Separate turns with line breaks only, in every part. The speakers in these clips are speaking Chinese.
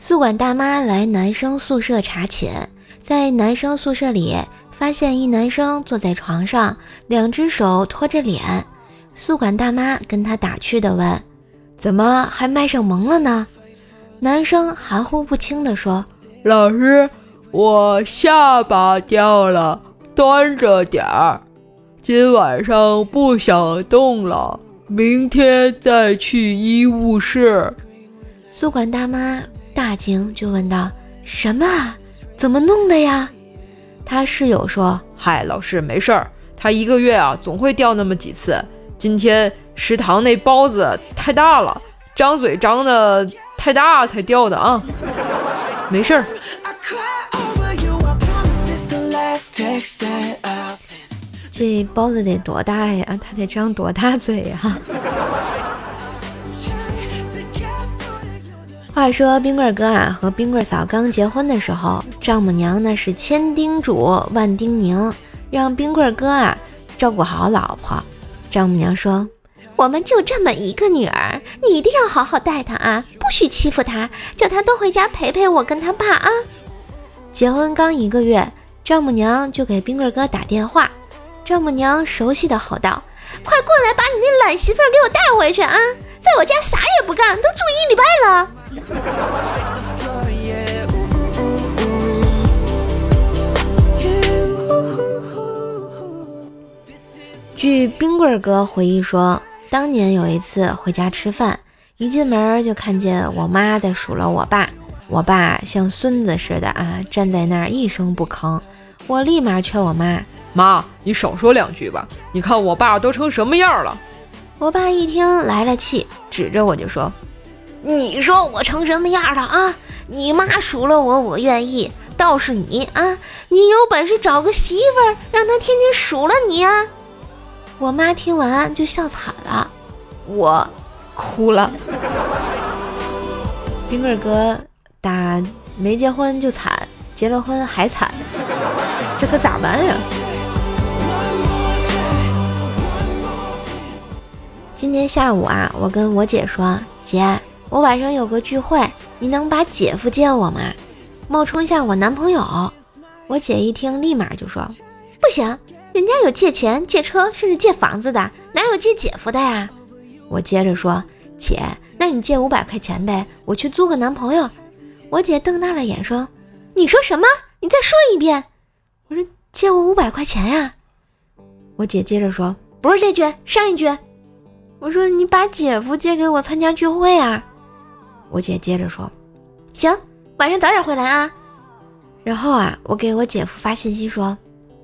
宿管大妈来男生宿舍查寝，在男生宿舍里发现一男生坐在床上，两只手托着脸。宿管大妈跟他打趣的问：“怎么还卖上萌了呢？”男生含糊不清的说：“
老师，我下巴掉了，端着点儿。今晚上不想动了，明天再去医务室。”
宿管大妈。大惊，就问道：“什么？怎么弄的呀？”他室友说：“
嗨，老师没事儿，他一个月啊总会掉那么几次。今天食堂那包子太大了，张嘴张的太大才掉的啊，没事儿。”
这包子得多大呀？他得张多大嘴呀？话说冰棍哥啊和冰棍嫂刚结婚的时候，丈母娘那是千叮嘱万叮咛，让冰棍哥啊照顾好老婆。丈母娘说：“我们就这么一个女儿，你一定要好好待她啊，不许欺负她，叫她多回家陪陪我跟他爸啊。”结婚刚一个月，丈母娘就给冰棍哥打电话，丈母娘熟悉的吼道：“快过来，把你那懒媳妇给我带回去啊！”在我家啥也不干，都住一礼拜了。据冰棍哥回忆说，当年有一次回家吃饭，一进门就看见我妈在数落我爸，我爸像孙子似的啊，站在那儿一声不吭。我立马劝我妈：“
妈，你少说两句吧，你看我爸都成什么样了。”
我爸一听来了气，指着我就说：“你说我成什么样了啊？你妈数落我，我愿意。倒是你啊，你有本事找个媳妇儿，让她天天数落你啊！”我妈听完就笑惨了，我哭了。冰棍哥打没结婚就惨，结了婚还惨，这可咋办呀？今天下午啊，我跟我姐说：“姐，我晚上有个聚会，你能把姐夫接我吗？冒充一下我男朋友。”我姐一听，立马就说：“不行，人家有借钱、借车，甚至借房子的，哪有借姐夫的呀？”我接着说：“姐，那你借五百块钱呗，我去租个男朋友。”我姐瞪大了眼说：“你说什么？你再说一遍。”我说：“借我五百块钱呀。”我姐接着说：“不是这句，上一句。”我说你把姐夫借给我参加聚会啊！我姐接着说：“行，晚上早点回来啊。”然后啊，我给我姐夫发信息说：“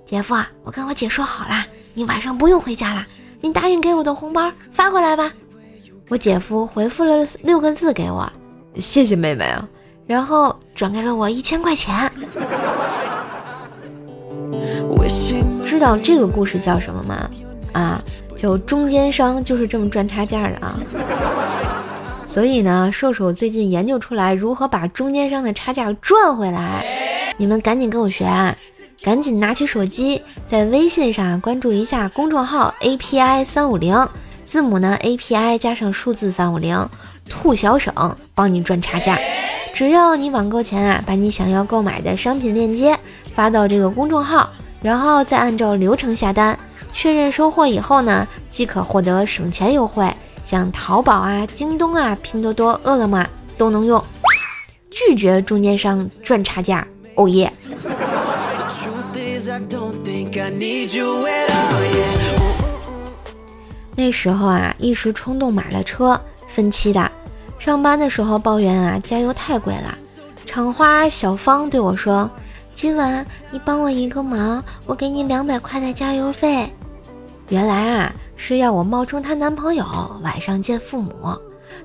姐夫，我跟我姐说好了，你晚上不用回家了，你答应给我的红包发过来吧。”我姐夫回复了六个字给我：“
谢谢妹妹啊。”
然后转给了我一千块钱。知道这个故事叫什么吗？啊？就中间商就是这么赚差价的啊，所以呢，瘦瘦最近研究出来如何把中间商的差价赚回来，你们赶紧跟我学啊！赶紧拿起手机，在微信上关注一下公众号 API 三五零，字母呢 API 加上数字三五零，兔小省帮你赚差价。只要你网购前啊，把你想要购买的商品链接发到这个公众号，然后再按照流程下单。确认收货以后呢，即可获得省钱优惠，像淘宝啊、京东啊、拼多多、饿了么都能用。拒绝中间商赚差价，哦耶！那时候啊，一时冲动买了车，分期的。上班的时候抱怨啊，加油太贵了。厂花小芳对我说：“今晚你帮我一个忙，我给你两百块的加油费。”原来啊是要我冒充她男朋友，晚上见父母。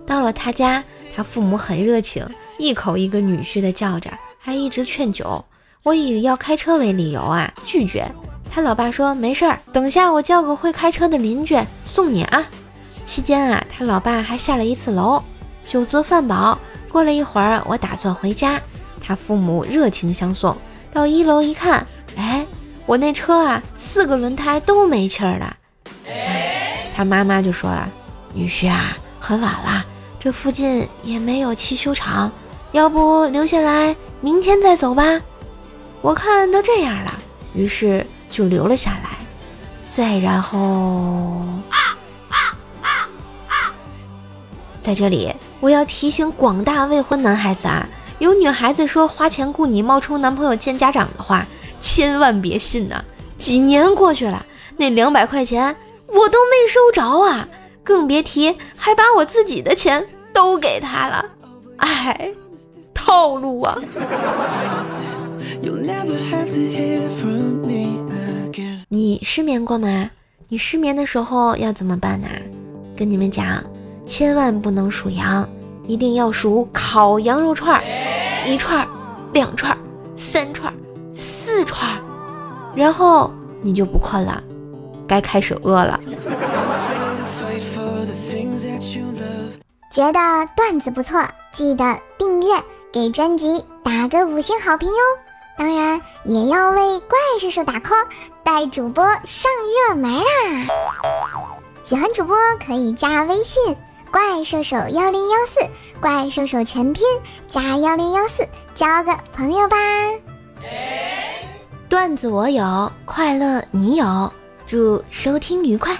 到了她家，她父母很热情，一口一个女婿的叫着，还一直劝酒。我以要开车为理由啊，拒绝。他老爸说没事儿，等下我叫个会开车的邻居送你啊。期间啊，他老爸还下了一次楼，酒足饭饱。过了一会儿，我打算回家，他父母热情相送。到一楼一看，我那车啊，四个轮胎都没气儿了。他妈妈就说了：“女婿啊，很晚了，这附近也没有汽修厂，要不留下来，明天再走吧。我看都这样了，于是就留了下来。再然后，在这里我要提醒广大未婚男孩子啊，有女孩子说花钱雇你冒充男朋友见家长的话，千万别信呐！几年过去了，那两百块钱我都没收着啊，更别提还把我自己的钱都给他了。哎，套路啊！你失眠过吗？你失眠的时候要怎么办呢？跟你们讲，千万不能数羊，一定要数烤羊肉串儿，一串儿、两串儿、三串、四串，然后你就不困了，该开始饿了。
觉得段子不错，记得订阅，给专辑打个五星好评哟！当然也要为怪叔叔打 call，带主播上热门啦！喜欢主播可以加微信“怪兽手幺零幺四”，怪兽手全拼加幺零幺四，交个朋友吧！
段子我有，快乐你有，祝收听愉快。